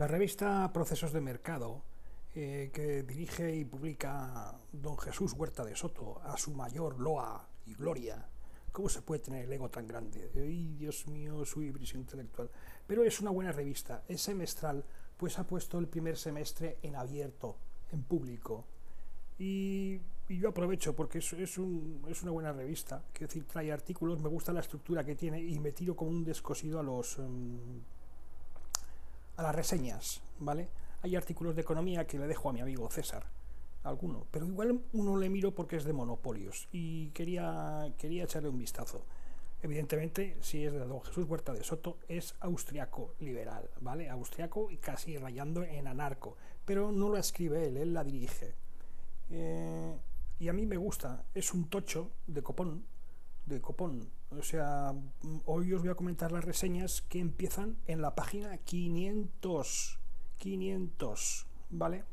La revista Procesos de Mercado, eh, que dirige y publica don Jesús Huerta de Soto, a su mayor loa y gloria. ¿Cómo se puede tener el ego tan grande? ¡Ay, Dios mío, su hibris intelectual! Pero es una buena revista, es semestral, pues ha puesto el primer semestre en abierto, en público. Y, yo aprovecho porque es, es, una buena revista, que decir, trae artículos, me gusta la estructura que tiene y me tiro como un descosido a los... Em, a las reseñas, ¿vale? Hay artículos de economía que le dejo a mi amigo César, alguno, pero igual uno le miro porque es de monopolios y quería, quería echarle un vistazo. Evidentemente, si es de don Jesús Huerta de Soto, es austriaco liberal, ¿vale? Austriaco y casi rayando en anarco, pero no lo escribe él, él la dirige. Eh, y a mí me gusta, es un tocho de copón, de copón. O sea, hoy os voy a comentar las reseñas que empiezan en la página 500. 500, ¿vale?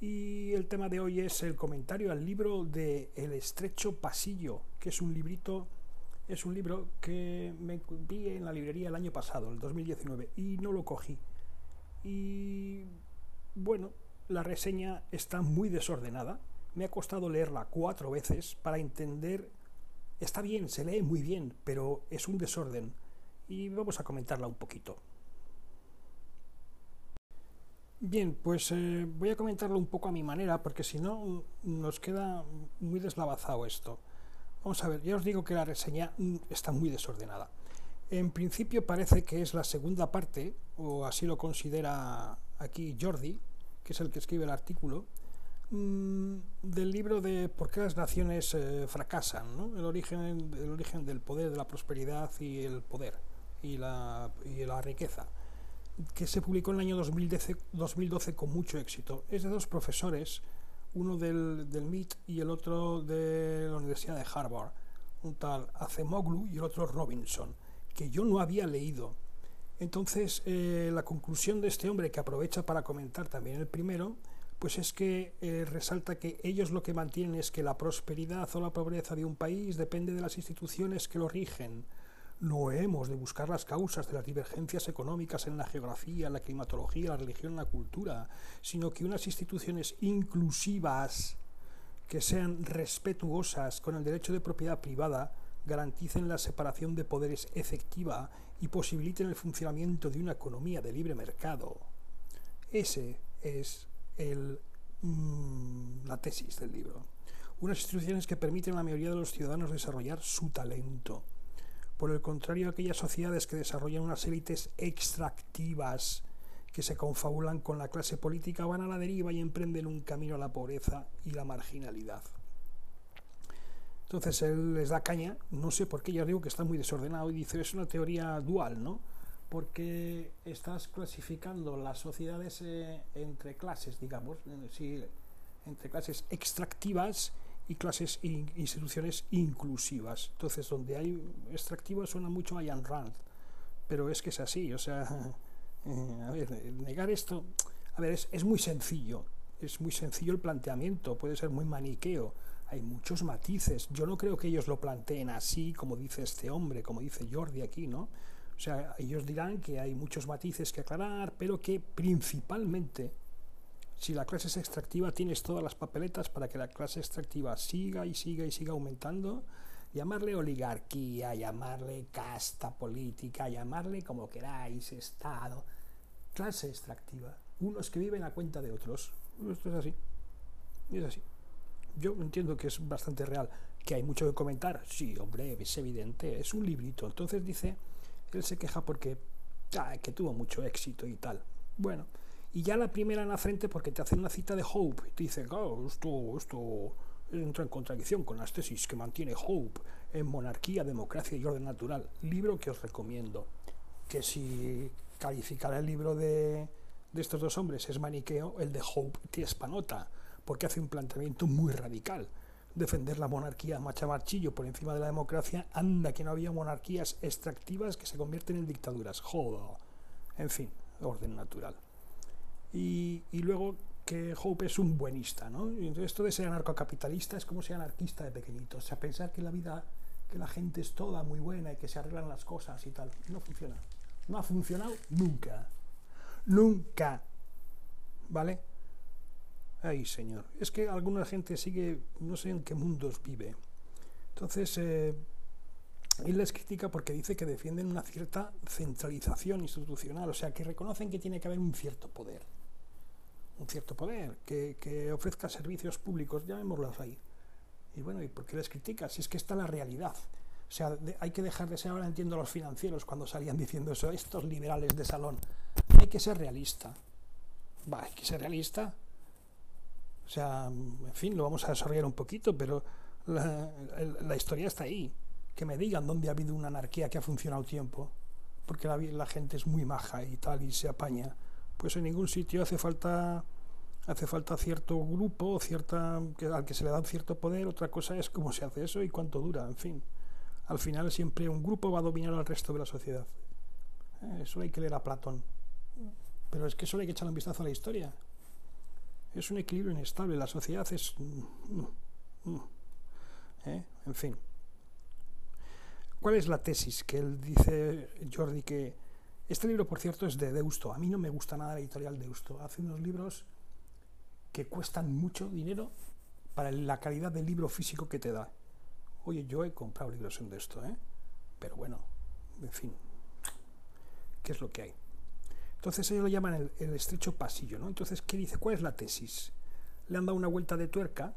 Y el tema de hoy es el comentario al libro de El estrecho pasillo, que es un librito, es un libro que me vi en la librería el año pasado, el 2019, y no lo cogí. Y bueno, la reseña está muy desordenada. Me ha costado leerla cuatro veces para entender Está bien, se lee muy bien, pero es un desorden y vamos a comentarla un poquito. Bien, pues eh, voy a comentarlo un poco a mi manera, porque si no nos queda muy deslavazado esto. Vamos a ver, ya os digo que la reseña mm, está muy desordenada. En principio parece que es la segunda parte, o así lo considera aquí Jordi, que es el que escribe el artículo, Mm, del libro de por qué las naciones eh, fracasan, ¿no? el, origen, el origen del poder, de la prosperidad y el poder y la, y la riqueza, que se publicó en el año 2012, 2012, con mucho éxito. Es de dos profesores, uno del, del MIT y el otro de la Universidad de Harvard, un tal Acemoglu y el otro Robinson, que yo no había leído. Entonces, eh, la conclusión de este hombre, que aprovecha para comentar también el primero, pues es que eh, resalta que ellos lo que mantienen es que la prosperidad o la pobreza de un país depende de las instituciones que lo rigen. No hemos de buscar las causas de las divergencias económicas en la geografía, la climatología, la religión, la cultura, sino que unas instituciones inclusivas que sean respetuosas con el derecho de propiedad privada garanticen la separación de poderes efectiva y posibiliten el funcionamiento de una economía de libre mercado. Ese es mm, la tesis del libro. Unas instituciones que permiten a la mayoría de los ciudadanos desarrollar su talento. Por el contrario, aquellas sociedades que desarrollan unas élites extractivas que se confabulan con la clase política van a la deriva y emprenden un camino a la pobreza y la marginalidad. Entonces él les da caña, no sé por qué, ya digo que está muy desordenado y dice, es una teoría dual, ¿no? Porque estás clasificando las sociedades eh, entre clases, digamos, entre clases extractivas y clases e instituciones inclusivas. Entonces, donde hay extractivas suena mucho a Jan Rand, pero es que es así, o sea, eh, a ver, negar esto, a ver, es muy sencillo, es muy sencillo el planteamiento, puede ser muy maniqueo, hay muchos matices. Yo no creo que ellos lo planteen así, como dice este hombre, como dice Jordi aquí, ¿no? O sea, ellos dirán que hay muchos matices que aclarar, pero que principalmente, si la clase es extractiva, tienes todas las papeletas para que la clase extractiva siga y siga y siga aumentando. Llamarle oligarquía, llamarle casta política, llamarle como queráis, Estado. Clase extractiva. Unos que viven a cuenta de otros. Esto es así. Es así. Yo entiendo que es bastante real. ¿Que hay mucho que comentar? Sí, hombre, es evidente. Es un librito. Entonces dice él se queja porque que tuvo mucho éxito y tal. Bueno, y ya la primera en la frente porque te hacen una cita de Hope y te dice, oh, esto, esto entra en contradicción con las tesis que mantiene Hope en Monarquía, Democracia y Orden Natural. Libro que os recomiendo. Que si calificar el libro de, de estos dos hombres es maniqueo, el de Hope te espanota, porque hace un planteamiento muy radical defender la monarquía machamarchillo por encima de la democracia, anda que no había monarquías extractivas que se convierten en dictaduras. Joder. En fin, orden natural. Y, luego que Hope es un buenista, ¿no? Y esto de ser anarcocapitalista es como ser anarquista de pequeñito. O sea, pensar que la vida, que la gente es toda muy buena y que se arreglan las cosas y tal. No funciona. No ha funcionado nunca. Nunca. ¿Vale? Ay, señor. Es que alguna gente sigue, no sé en qué mundos vive. Entonces, eh, él les critica porque dice que defienden una cierta centralización institucional, o sea, que reconocen que tiene que haber un cierto poder. Un cierto poder, que, ofrezca servicios públicos, llamémoslos ahí. Y bueno, ¿y por qué les critica? Si es que está la realidad. O sea, hay que dejar de ser, ahora entiendo los financieros cuando salían diciendo eso, estos liberales de salón. Hay que ser realista. Va, hay que ser realista. O sea, en fin, lo vamos a desarrollar un poquito, pero la, historia está ahí. Que me digan dónde ha habido una anarquía que ha funcionado tiempo, porque la, gente es muy maja y tal y se apaña. Pues en ningún sitio hace falta hace falta cierto grupo, cierta al que se le da cierto poder, otra cosa es cómo se hace eso y cuánto dura, en fin al final siempre un grupo va a dominar al resto de la sociedad. Eh, eso hay que leer a Platón. Pero es que solo hay que echar un vistazo a la historia. Es un equilibrio inestable. La sociedad es... ¿Eh? En fin. ¿Cuál es la tesis que él dice, Jordi, que... Este libro, por cierto, es de Deusto. A mí no me gusta nada la editorial Deusto. Hace unos libros que cuestan mucho dinero para la calidad del libro físico que te da. Oye, yo he comprado libros de esto, ¿eh? Pero bueno, en fin, ¿qué es lo que hay? Entonces ellos lo llaman el, estrecho pasillo, ¿no? Entonces, ¿qué dice? ¿Cuál es la tesis? Le han dado una vuelta de tuerca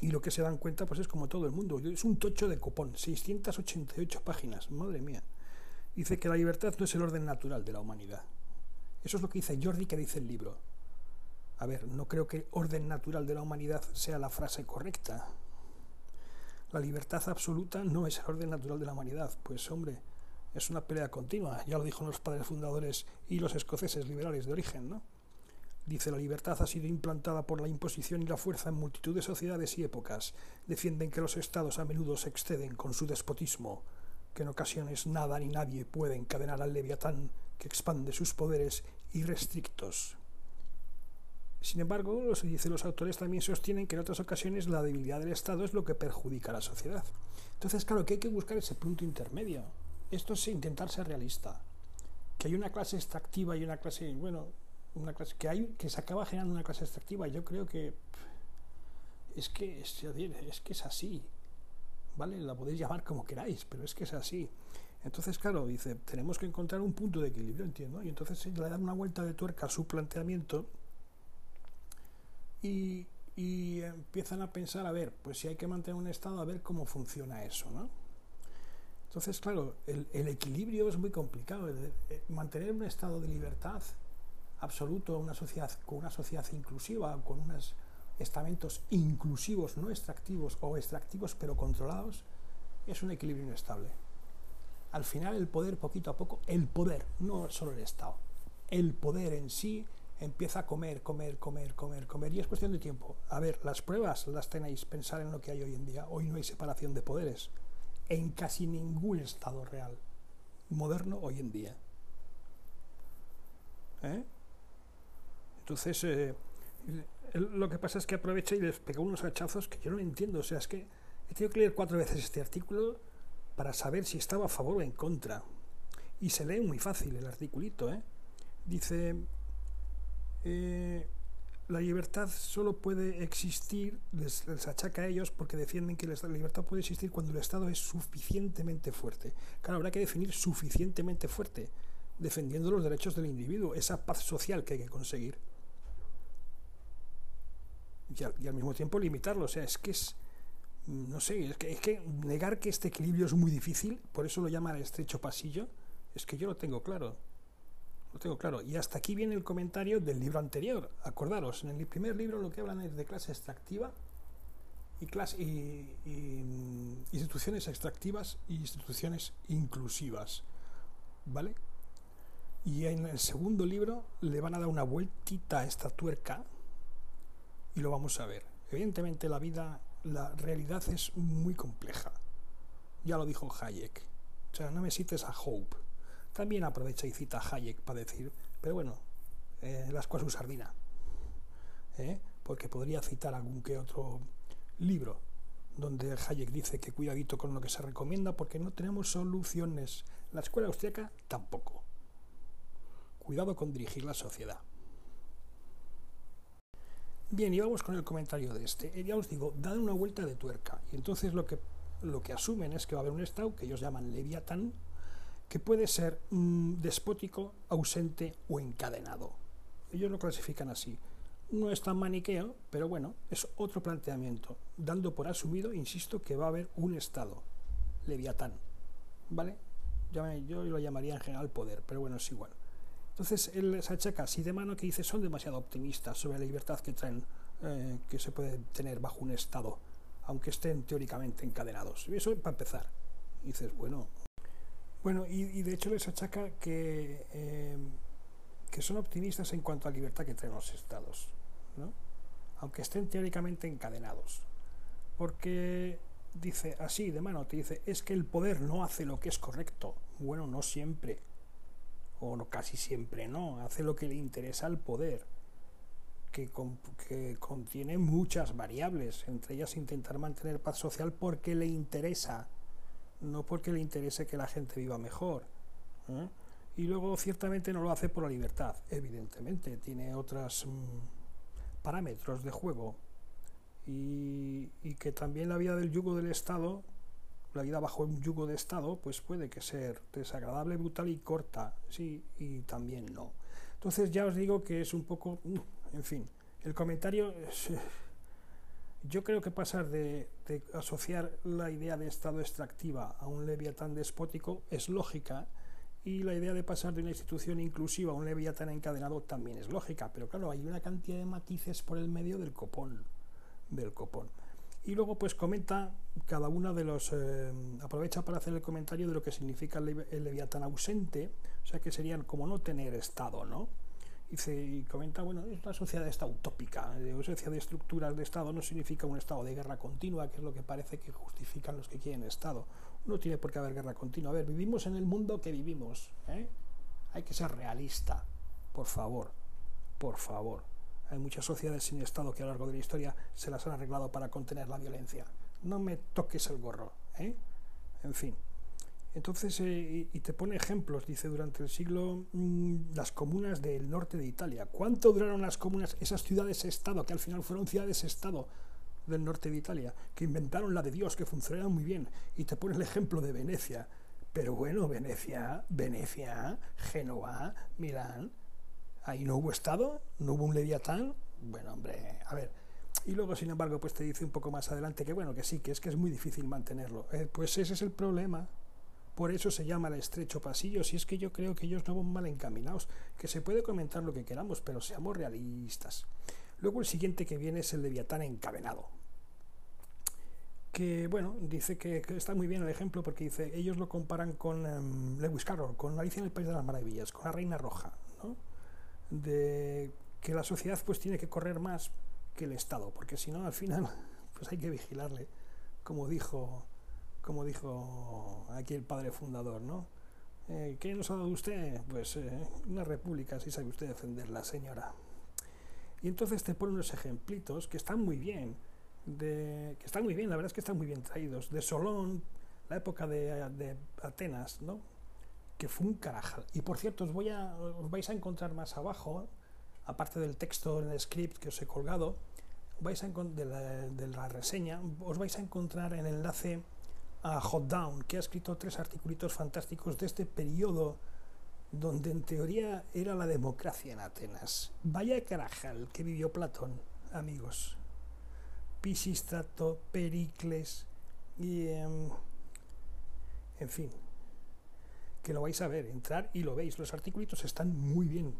y lo que se dan cuenta, pues es como todo el mundo. Es un tocho de copón, 688 páginas, madre mía. Dice que la libertad no es el orden natural de la humanidad. Eso es lo que dice Jordi, que dice el libro. A ver, no creo que orden natural de la humanidad sea la frase correcta. La libertad absoluta no es el orden natural de la humanidad. Pues hombre, es una pelea continua, ya lo dijo los padres fundadores y los escoceses liberales de origen, ¿no? Dice, la libertad ha sido implantada por la imposición y la fuerza en multitud de sociedades y épocas. Defienden que los estados a menudo se exceden con su despotismo, que en ocasiones nada ni nadie puede encadenar al leviatán que expande sus poderes irrestrictos. Sin embargo, los, dice, los autores también sostienen que en otras ocasiones la debilidad del Estado es lo que perjudica a la sociedad. Entonces, claro, que hay que buscar ese punto intermedio. Esto es intentar ser realista. Que hay una clase extractiva y una clase, bueno, una clase que hay que se acaba generando una clase extractiva. Yo creo que es que es, que es así. ¿Vale? La podéis llamar como queráis, pero es que es así. Entonces, claro, dice, tenemos que encontrar un punto de equilibrio, entiendo. Y entonces le dan una vuelta de tuerca a su planteamiento y, empiezan a pensar, a ver, pues si hay que mantener un estado, a ver cómo funciona eso, ¿no? Entonces, claro, el, equilibrio es muy complicado. mantener un estado de libertad absoluto, una sociedad, con una sociedad inclusiva, con unos estamentos inclusivos, no extractivos o extractivos pero controlados, es un equilibrio inestable. Al final el poder, poquito a poco, el poder, no solo el Estado, el poder en sí empieza a comer, comer, comer, comer, comer, y es cuestión de tiempo. A ver, las pruebas las tenéis, pensar en lo que hay hoy en día. Hoy no hay separación de poderes en casi ningún Estado real moderno hoy en día. ¿Eh? Entonces, eh, lo que pasa es que aprovecha y les pega unos hachazos que yo no entiendo. O sea, es que he tenido que leer cuatro veces este artículo para saber si estaba a favor o en contra. Y se lee muy fácil el articulito, ¿eh? Dice, eh, la libertad solo puede existir, les, achaca a ellos porque defienden que la libertad puede existir cuando el Estado es suficientemente fuerte. Claro, habrá que definir suficientemente fuerte, defendiendo los derechos del individuo, esa paz social que hay que conseguir. Y al, y al mismo tiempo limitarlo, o sea, es que es, no sé, es que, es que negar que este equilibrio es muy difícil, por eso lo llaman estrecho pasillo, es que yo lo tengo claro. Tengo claro. Y hasta aquí viene el comentario del libro anterior. Acordaros, en el primer libro lo que hablan es de clase extractiva y, clase, y, instituciones extractivas y instituciones inclusivas. ¿Vale? Y en el segundo libro le van a dar una vueltita a esta tuerca y lo vamos a ver. Evidentemente la vida, la realidad es muy compleja. Ya lo dijo Hayek. O sea, no me cites a Hope también aprovecha y cita a Hayek para decir, pero bueno, eh, las cosas sardina, ¿eh? porque podría citar algún que otro libro donde Hayek dice que cuidadito con lo que se recomienda porque no tenemos soluciones. La escuela austríaca tampoco. cuidado con dirigir la sociedad. Bien, y vamos con el comentario de este. Eh, ya os digo, dan una vuelta de tuerca. Y entonces lo que, lo que asumen es que va a haber un Estado que ellos llaman Leviatán, que puede ser despótico, ausente o encadenado. Ellos lo clasifican así. No es tan maniqueo, pero bueno, es otro planteamiento, dando por asumido, insisto, que va a haber un Estado, Leviatán. ¿Vale? Yo lo llamaría en general poder, pero bueno, es igual. Entonces él se achaca así de mano que dice son demasiado optimistas sobre la libertad que traen, eh, que se puede tener bajo un Estado, aunque estén teóricamente encadenados. Y eso para empezar. Y dices, bueno, bueno, y, de hecho les achaca que, eh, que son optimistas en cuanto a la libertad que traen los estados, ¿no? aunque estén teóricamente encadenados. Porque dice así de mano, te dice, es que el poder no hace lo que es correcto. Bueno, no siempre, o no, casi siempre no, hace lo que le interesa al poder, que, que contiene muchas variables, entre ellas intentar mantener paz social porque le interesa no porque le interese que la gente viva mejor. ¿eh? Y luego ciertamente no lo hace por la libertad, evidentemente, tiene otros mm, parámetros de juego. Y, que también la vida del yugo del Estado, la vida bajo un yugo de Estado, pues puede que ser desagradable, brutal y corta, sí, y también no. Entonces ya os digo que es un poco, mm, en fin, el comentario... yo creo que pasar de, asociar la idea de Estado extractiva a un leviatán despótico es lógica y la idea de pasar de una institución inclusiva a un leviatán encadenado también es lógica, pero claro, hay una cantidad de matices por el medio del copón, del copón. Y luego pues comenta cada una de los, eh, aprovecha para hacer el comentario de lo que significa el, el leviatán ausente, o sea que serían como no tener Estado, ¿no? Y comenta, bueno, es una sociedad esta utópica, la ausencia de estructuras de Estado no significa un estado de guerra continua, que es lo que parece que justifican los que quieren Estado. No tiene por qué haber guerra continua. A ver, vivimos en el mundo que vivimos. ¿eh? Hay que ser realista, por favor, por favor. Hay muchas sociedades sin Estado que a lo largo de la historia se las han arreglado para contener la violencia. No me toques el gorro. ¿eh? En fin. Entonces, eh, y te pone ejemplos, dice, durante el siglo mm, las comunas del norte de Italia. ¿Cuánto duraron las comunas, esas ciudades-estado, que al final fueron ciudades-estado del norte de Italia, que inventaron la de Dios, que funcionaron muy bien? Y te pone el ejemplo de Venecia. Pero bueno, Venecia, Venecia, Génova, Milán, ahí no hubo estado, no hubo un leviatán. Bueno, hombre, a ver. Y luego, sin embargo, pues te dice un poco más adelante que bueno, que sí, que es que es muy difícil mantenerlo. Eh, pues ese es el problema. Por eso se llama el estrecho pasillo, si es que yo creo que ellos no van mal encaminados, que se puede comentar lo que queramos, pero seamos realistas. Luego el siguiente que viene es el Leviatán encadenado. Que bueno, dice que, está muy bien el ejemplo porque dice, ellos lo comparan con em, Lewis Carroll, con Alicia en el País de las Maravillas, con la Reina Roja, ¿no? De que la sociedad pues tiene que correr más que el Estado, porque si no al final pues hay que vigilarle, como dijo como dijo aquí el padre fundador, ¿no? Eh, ¿Qué nos ha dado usted? Pues eh, una república, si sabe usted defenderla, señora. Y entonces te pone unos ejemplitos que están muy bien, de, que están muy bien, la verdad es que están muy bien traídos, de Solón, la época de, Atenas, ¿no? Que fue un carajal. Y por cierto, os, voy a, os vais a encontrar más abajo, aparte del texto en el script que os he colgado, vais a, de, la, de la reseña, os vais a encontrar el enlace a Hot Down, que ha escrito tres articulitos fantásticos de este periodo donde en teoría era la democracia en Atenas. Vaya carajal que vivió Platón, amigos. Pisistrato, Pericles y... Em, en fin, que lo vais a ver, entrar y lo veis. Los articulitos están muy bien,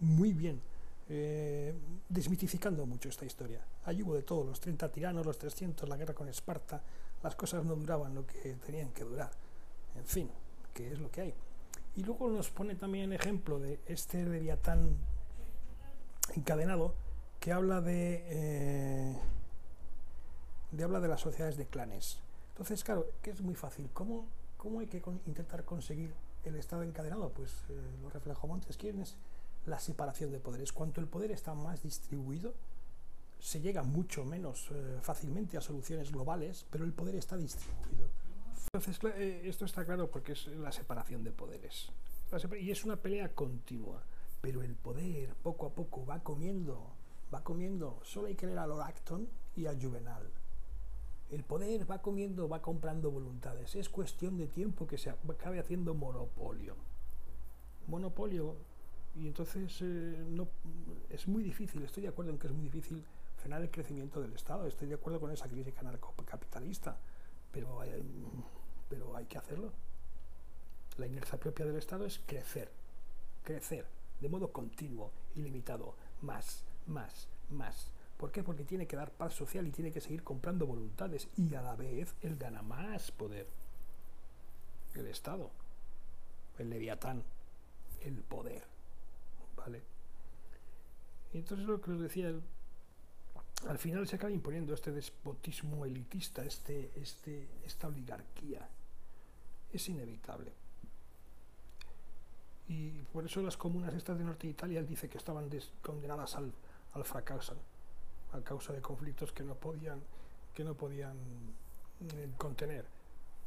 muy bien, eh, desmitificando mucho esta historia. Allí hubo de todo, los 30 tiranos, los 300, la guerra con Esparta, las cosas no duraban lo que tenían que durar. En fin, que es lo que hay. Y luego nos pone también ejemplo de este leviatán encadenado que habla de, eh, de habla de las sociedades de clanes. Entonces, claro, que es muy fácil. ¿Cómo, cómo hay que intentar conseguir el estado encadenado? Pues eh, lo reflejó Montesquieu es la separación de poderes. Cuanto el poder está más distribuido, se llega mucho menos eh, fácilmente a soluciones globales, pero el poder está distribuido. Entonces, eh, esto está claro porque es la separación de poderes. y es una pelea continua. pero el poder poco a poco va comiendo, va comiendo. Solo hay que leer a Lord Acton y a Juvenal. El poder va comiendo, va comprando voluntades. Es cuestión de tiempo que se acabe haciendo monopolio. Monopolio. Y entonces eh, no, es muy difícil, estoy de acuerdo en que es muy difícil frenar el crecimiento del Estado. Estoy de acuerdo con esa crisis anarcocapitalista, pero hay, pero hay que hacerlo. La inercia propia del Estado es crecer, crecer de modo continuo, ilimitado, más, más, más. ¿Por qué? Porque tiene que dar paz social y tiene que seguir comprando voluntades y a la vez él gana más poder. El Estado, el leviatán, el poder. ¿Vale? Entonces lo que os decía, al final se acaba imponiendo este despotismo elitista, este, este, esta oligarquía. Es inevitable. Y por eso las comunas estas de norte de Italia dice que estaban condenadas al, al, fracaso, a causa de conflictos que no podían, que no podían eh, contener.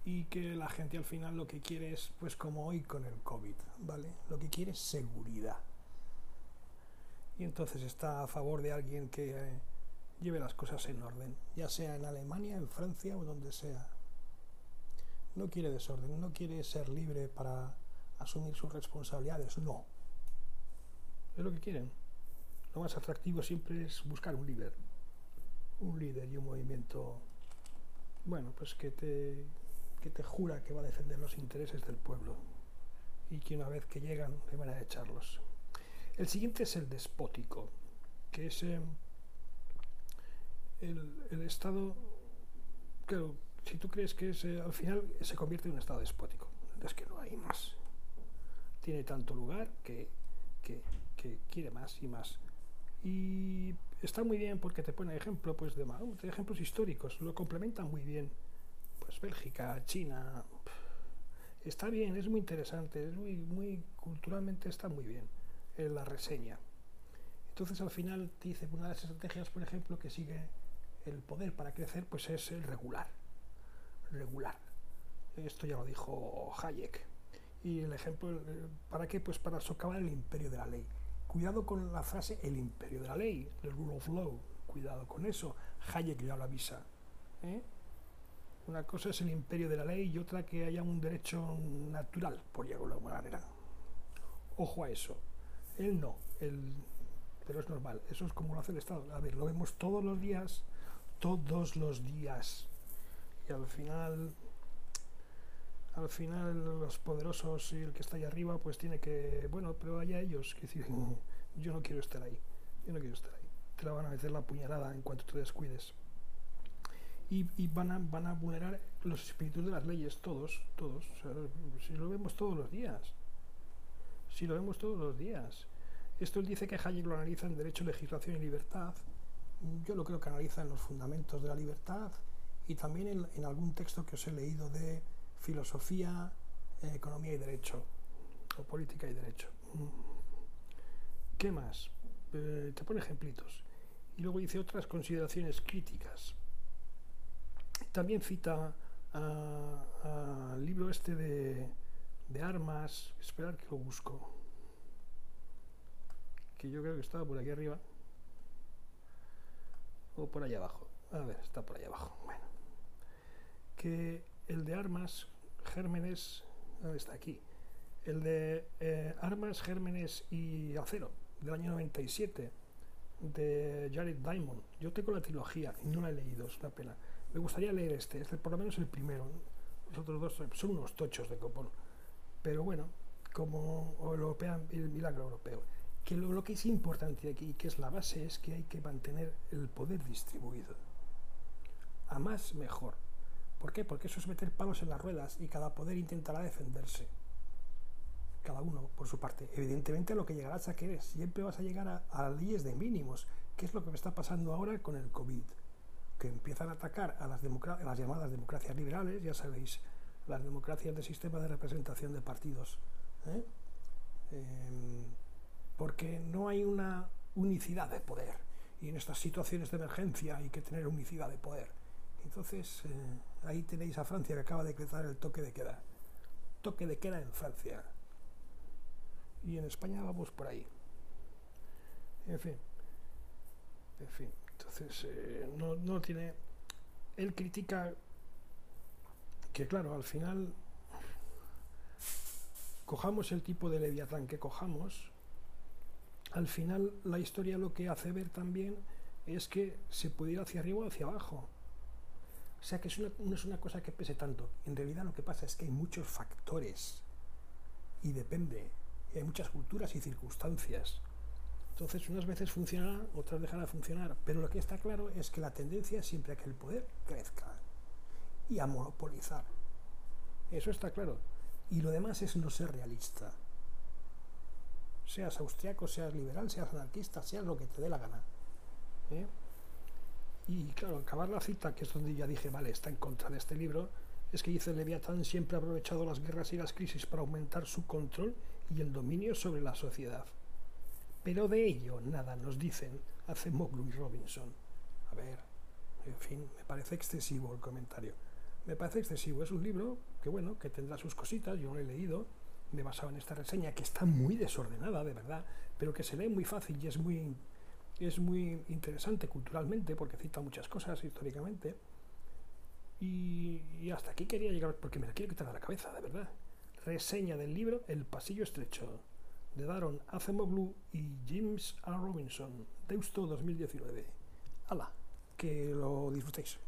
Y que la gente al final lo que quiere es, pues como hoy con el COVID, ¿vale? Lo que quiere es seguridad. Y entonces está a favor de alguien que eh, lleve las cosas en orden, ya sea en Alemania, en Francia o donde sea. No quiere desorden, no quiere ser libre para asumir sus responsabilidades. No. Es lo que quieren. Lo más atractivo siempre es buscar un líder. Un líder y un movimiento, bueno, pues que te, que te jura que va a defender los intereses del pueblo y que una vez que llegan le van a echarlos. El siguiente es el despótico, que es eh, el, el, Estado, claro, si tú crees que es, eh, al final se convierte en un Estado despótico, es que no hay más tiene tanto lugar que, quiere más y más. Y está muy bien porque te pone ejemplo pues, de, de ejemplos históricos, lo complementan muy bien. Pues Bélgica, China, está bien, es muy interesante, es muy, muy culturalmente está muy bien en la reseña. Entonces al final dice una de las estrategias, por ejemplo, que sigue el poder para crecer, pues es el regular. Regular. Esto ya lo dijo Hayek. Y el ejemplo, eh, ¿para qué? Pues para socavar el imperio de la ley. Cuidado con la frase el imperio de la ley, el rule of law. Cuidado con eso. Hayek ya lo avisa. ¿eh? Una cosa es el imperio de la ley y otra que haya un derecho natural, por llamarlo de alguna manera. Ojo a eso. Él no, él, pero es normal. Eso es como lo hace el Estado. A ver, lo vemos todos los días, todos los días. Y al final al final los poderosos y el que está ahí arriba pues tiene que, bueno, pero allá ellos, que decir, yo no quiero estar ahí, yo no quiero estar ahí. Te la van a meter la puñalada en cuanto te descuides. Y, van, a, van a vulnerar los espíritus de las leyes, todos, todos. si lo vemos todos los días. Si lo vemos todos los días. Esto él dice que Hayek lo analiza en Derecho, Legislación y Libertad. Yo lo creo que analiza en los fundamentos de la libertad y también en algún texto que os he leído de filosofía, eh, economía y derecho, o política y derecho. ¿Qué más? Eh, te pone ejemplitos. Y luego dice otras consideraciones críticas. También cita al libro este de, de armas, esperar que lo busco, que yo creo que estaba por aquí arriba, o por allá abajo. A ver, está por allá abajo. Bueno, que el de armas, gérmenes, ¿dónde está aquí? El de eh, armas, gérmenes y acero, del año 97, de Jared Diamond. Yo tengo la trilogía y no la he leído, es una pena. Me gustaría leer este, este por lo menos el primero. Los otros dos son unos tochos de copón. Pero bueno, como europea, el milagro europeo. Que lo, que es importante aquí, que es la base, es que hay que mantener el poder distribuido. A más, mejor ¿Por qué? Porque eso es meter palos en las ruedas y cada poder intentará defenderse. Cada uno por su parte. Evidentemente lo que llegarás a que siempre vas a llegar a, a leyes de mínimos, que es lo que me está pasando ahora con el COVID, que empiezan a atacar a las, las llamadas democracias liberales, ya sabéis, las democracias del sistema de representación de partidos. ¿eh? Em, porque no hay una unicidad de poder. Y en estas situaciones de emergencia hay que tener unicidad de poder. Entonces, eh, ahí tenéis a Francia que acaba de decretar el toque de queda. Toque de queda en Francia. Y en España vamos por ahí. En fin. En fin. Entonces, eh, no, no tiene. Él critica que, claro, al final cojamos el tipo de Leviatán que cojamos, al final la historia lo que hace ver también es que se puede ir hacia arriba o hacia abajo. O sea que no es una cosa que pese tanto. En realidad lo que pasa es que hay muchos factores y depende. hay muchas culturas y circunstancias. Entonces unas veces funcionará, otras dejará de funcionar. Pero lo que está claro es que la tendencia es siempre a que el poder crezca y a monopolizar. Eso está claro. Y lo demás es no ser realista. Seas austriaco, seas liberal, seas anarquista, seas lo que te dé la gana. ¿eh? Y claro, acabar la cita, que es donde ya dije, vale, está en contra de este libro, es que dice Leviatán siempre ha aprovechado las guerras y las crisis para aumentar su control y el dominio sobre la sociedad. Pero de ello nada nos dicen hace Mowgli y Robinson. A ver, en fin, me parece excesivo el comentario. Me parece excesivo. Es un libro que, bueno, que tendrá sus cositas, yo no lo he leído, me he basado en esta reseña, que está muy desordenada, de verdad, pero que se lee muy fácil y es muy es muy interesante culturalmente porque cita muchas cosas históricamente. Y, hasta aquí quería llegar porque me la quiero quitar de la cabeza, de verdad. Reseña del libro El Pasillo Estrecho de Daron Acemoglu y James A. Robinson, Deusto 2019. ¡Hala! Que lo disfrutéis.